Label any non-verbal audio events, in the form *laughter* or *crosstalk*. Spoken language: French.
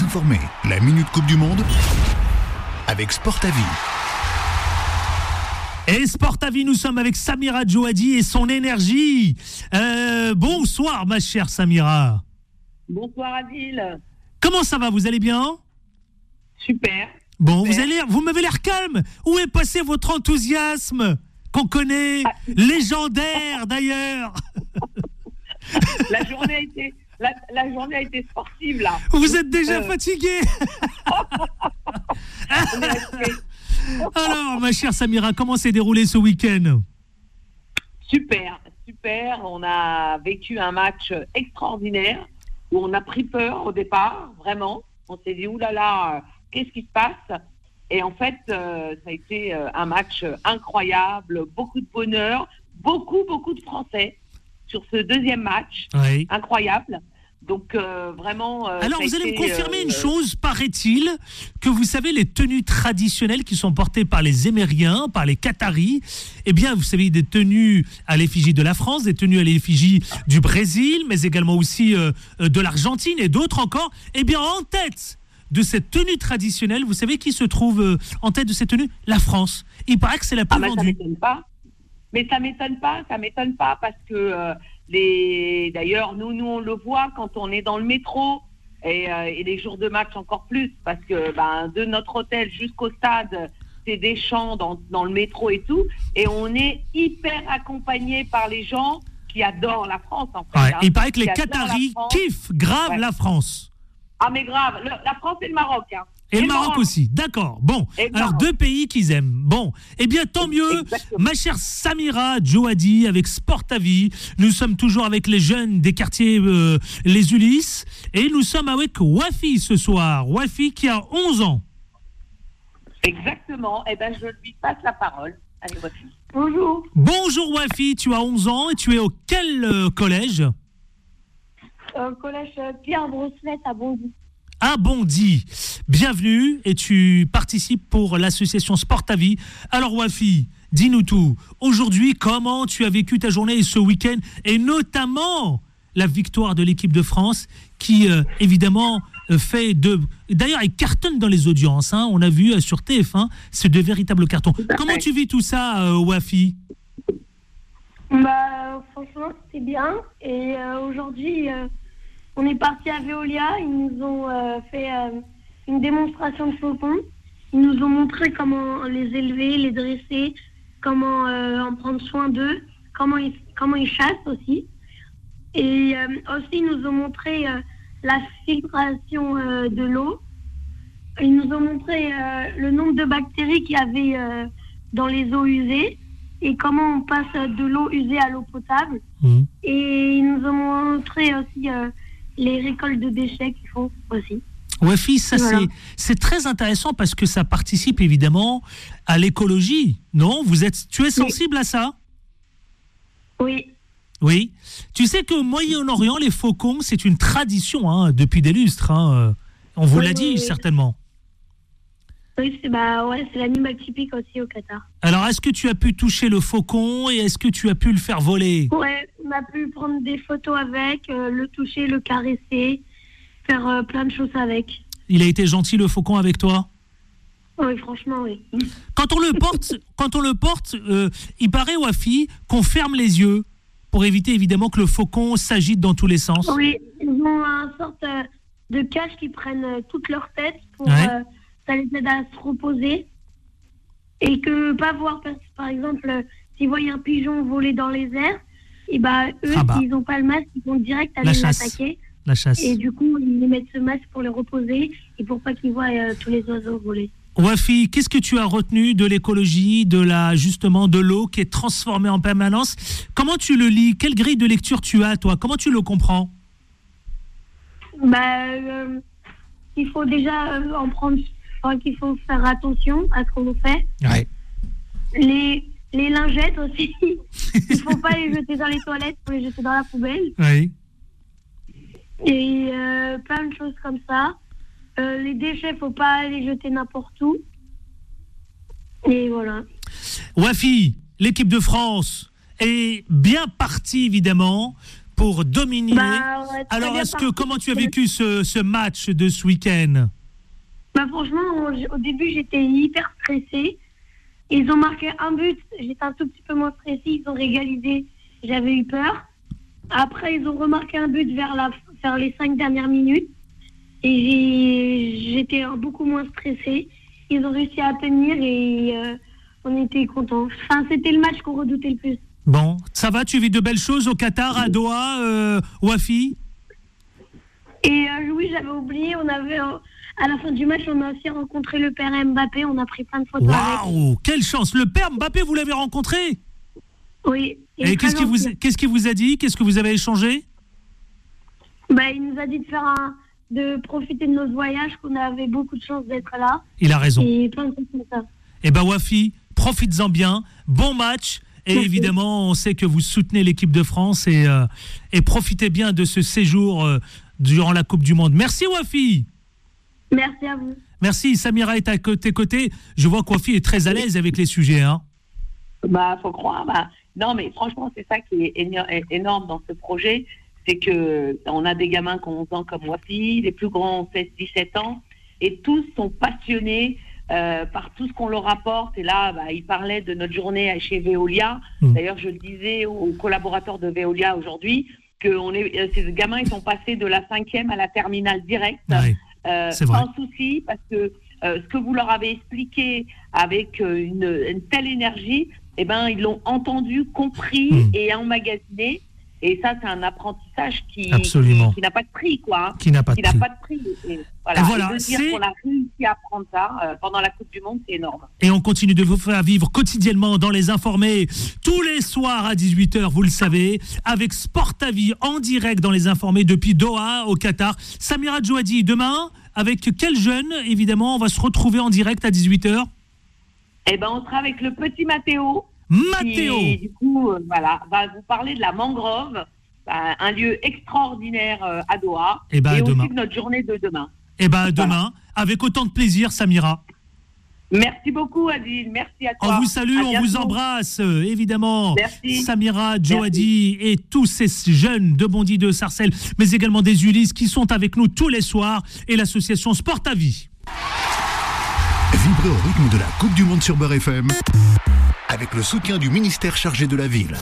mieux informés. La Minute Coupe du Monde avec Sport à Vie. Et Sport à Vie, nous sommes avec Samira Djouadi et son énergie. Euh, bonsoir, ma chère Samira. Bonsoir Adil. Comment ça va Vous allez bien? Super. Bon, Super. vous, allez, vous m'avez l'air calme. Où est passé votre enthousiasme qu'on connaît, Ah. légendaire d'ailleurs? *laughs* *laughs* La journée a été, la, la journée a été sportive là. Vous êtes déjà Euh. fatigué *laughs* *laughs* Alors, ma chère Samira, comment s'est déroulé ce week-end? Super, super. On a vécu un match extraordinaire où on a pris peur au départ, vraiment. On s'est dit oulala, là là, qu'est-ce qui se passe? Et en fait, euh, ça a été euh, un match incroyable, beaucoup de bonheur, beaucoup beaucoup de Français sur ce deuxième match, Oui. incroyable. Donc euh, vraiment. euh, Alors, vous allez me confirmer euh, une chose, paraît-il, que vous savez, les tenues traditionnelles qui sont portées par les Émériens, par les Qataris, eh bien, vous savez, des tenues à l'effigie de la France, des tenues à l'effigie du Brésil, mais également aussi euh, euh, de l'Argentine et d'autres encore, eh bien, en tête de cette tenue traditionnelle, vous savez qui se trouve euh, en tête de cette tenue La France. Il paraît que c'est la Ah plus ça vendue. pas. Mais ça m'étonne pas, ça m'étonne pas parce que euh, les d'ailleurs nous nous on le voit quand on est dans le métro et, euh, et les jours de match encore plus parce que ben, de notre hôtel jusqu'au stade c'est des champs dans, dans le métro et tout et on est hyper accompagné par les gens qui adorent la France en fait. Ouais, hein. il paraît que les Qataris kiffent grave Ouais. la France. Ah mais grave, le- la France et le Maroc. Hein. Et le Maroc aussi, d'accord. Bon, Et alors deux pays qu'ils aiment. Bon, eh bien tant mieux. Exactement. Ma chère Samira Djouadi avec Sport à Vie. Nous sommes toujours avec les jeunes des quartiers euh, Les Ulysses. Et nous sommes avec Wafi ce soir. Wafi qui a 11 ans. Exactement. Et ben je lui passe la parole. Allez voici. Bonjour. Bonjour Wafi, tu as 11 ans et tu es au quel euh, collège? Euh, collège Pierre Brosselette à Bondy. À Bondy. Bienvenue et tu participes pour l'association Sport à Vie. Alors Wafi, dis-nous tout. Aujourd'hui, comment tu as vécu ta journée et ce week-end et notamment la victoire de l'équipe de France qui euh, évidemment euh, fait de... D'ailleurs, elle cartonne dans les audiences. hein. On a vu euh, sur TF1, c'est de véritables cartons. Comment tu vis tout ça, euh, Wafi? Bah, franchement, c'était bien. Et aujourd'hui, on est parti à Veolia. Ils nous ont euh, fait euh, une démonstration de faucons. Ils nous ont montré comment les élever, les dresser, comment euh, en prendre soin d'eux, comment ils, comment ils chassent aussi. Et aussi, ils nous ont montré la filtration de l'eau. Ils nous ont montré le nombre de bactéries qu'il y avait dans les eaux usées et comment on passe de l'eau usée à l'eau potable. Mhm. Et ils nous ont montré aussi euh, les récoltes de déchets qu'ils font aussi. Wafi, ça Voilà. c'est très intéressant parce que ça participe évidemment à l'écologie. Non, vous êtes, tu es sensible à ça? Oui, Oui. Tu sais qu'au Moyen-Orient, les faucons, c'est une tradition hein, depuis des lustres. hein, euh, On vous Oui, l'a dit oui. certainement. oui c'est bah, ouais, l'animal typique aussi au Qatar. Alors, est-ce que tu as pu toucher le faucon et est-ce que tu as pu le faire voler? Ouais, on a pu prendre des photos avec, euh, le toucher, le caresser, faire euh, plein de choses avec. Il a été gentil le faucon avec toi? Oui, franchement, oui. Quand on le porte, quand on le porte, euh, il paraît Wafi qu'on ferme les yeux pour éviter évidemment que le faucon s'agite dans tous les sens. Oui, ils ont un sorte de cage qui prennent toute leur tête pour Ouais. euh, ça les aide à se reposer et que pas voir par, par exemple s'ils voient un pigeon voler dans les airs et bah eux Ah bah. s'ils n'ont pas le masque ils vont direct aller l'attaquer La chasse. et du coup ils mettent ce masque pour les reposer et pour pas qu'ils voient euh, tous les oiseaux voler. Wafi, qu'est-ce que tu as retenu de l'écologie, de la justement de l'eau qui est transformée en permanence? Comment tu le lis? Quelle grille de lecture tu as toi? Comment tu le comprends? Bah euh, il faut déjà euh, en prendre enfin, qu'il faut faire attention à ce qu'on fait. Ouais. Les, les lingettes aussi, *laughs* il faut pas les jeter dans les toilettes, il faut les jeter dans la poubelle. Oui. Et euh, plein de choses comme ça. Euh, les déchets, faut pas les jeter n'importe où. Et voilà. Wafi, l'équipe de France est bien partie évidemment pour dominer. Bah, ouais, Alors, est-ce que comment tu as vécu ce, ce match de ce week-end? Bah, franchement, au début, j'étais hyper stressée. Ils ont marqué un but, j'étais un tout petit peu moins stressée. Ils ont régalisé, j'avais eu peur. Après, ils ont remarqué un but vers, la, vers les cinq dernières minutes. Et j'étais beaucoup moins stressée. Ils ont réussi à tenir et euh, on était contents. Enfin, c'était le match qu'on redoutait le plus. Bon, ça va, tu vis de belles choses au Qatar, à Doha, euh, Wafi? Et euh, oui, j'avais oublié, on avait, euh, à la fin du match, on a aussi rencontré le père Mbappé. On a pris plein de photos. Waouh, quelle chance Le père Mbappé, vous l'avez rencontré? Oui. Et qu'est-ce qu'il vous, qu'est-ce qu'il vous a dit? Qu'est-ce que vous avez échangé? Bah, il nous a dit de faire un, de profiter de notre voyage, qu'on avait beaucoup de chance d'être là. Il a raison. Et plein de choses comme ça. Eh ben Wafi, profites-en bien, bon match. Et Merci. évidemment, on sait que vous soutenez l'équipe de France et, euh, et profitez bien de ce séjour euh, durant la Coupe du Monde. Merci Wafi. Merci à vous. Merci, Samira est à tes côtés. Je vois que Wafi est très à l'aise avec les sujets. Hein. Bah, faut croire. Bah, non, mais franchement, c'est ça qui est énorme dans ce projet. C'est que on a des gamins qui ont 11 ans comme Wafi, les plus grands ont 16, 17 ans, et tous sont passionnés euh, par tout ce qu'on leur apporte. Et là, bah, il parlait de notre journée chez Veolia. Mm. D'ailleurs, je le disais aux collaborateurs de Veolia aujourd'hui, que on est, euh, ces gamins, ils sont passés de la cinquième à la terminale directe. Ouais. Euh, sans souci, parce que euh, ce que vous leur avez expliqué avec une, une telle énergie, eh ben, ils l'ont entendu, compris Hmm. et emmagasiné. Et ça, c'est un apprentissage qui, Absolument. qui, qui n'a pas de prix, quoi. hein. Qui n'a pas de Qui prix. pas de prix. Et voilà. Et voilà, Et de dire qu'on a réussi à apprendre ça euh, pendant la Coupe du Monde, c'est énorme. Et on continue de vous faire vivre quotidiennement dans les informés, tous les soirs à 18h, vous le savez, avec Sport à vie en direct dans les informés depuis Doha au Qatar. Samira Djouadi, demain, avec quel jeune, évidemment, on va se retrouver en direct à 18h Eh ben, on sera avec le petit Mathéo. Mathéo Qui, du coup, euh, voilà, va vous parler de la mangrove, euh, un lieu extraordinaire euh, à Doha. Eh ben, à et demain. aussi de notre journée de demain. Eh ben demain, avec autant de plaisir, Samira. Merci beaucoup, Adil. Merci à toi. On vous salue, À on vous embrasse, évidemment. Merci. Samira, Joadi et tous ces jeunes de Bondy de Sarcelles, mais également des Ulysses qui sont avec nous tous les soirs et l'association Sport à vie. Vibrez au rythme de la Coupe du Monde sur Beurre FM avec le soutien du ministère chargé de la ville.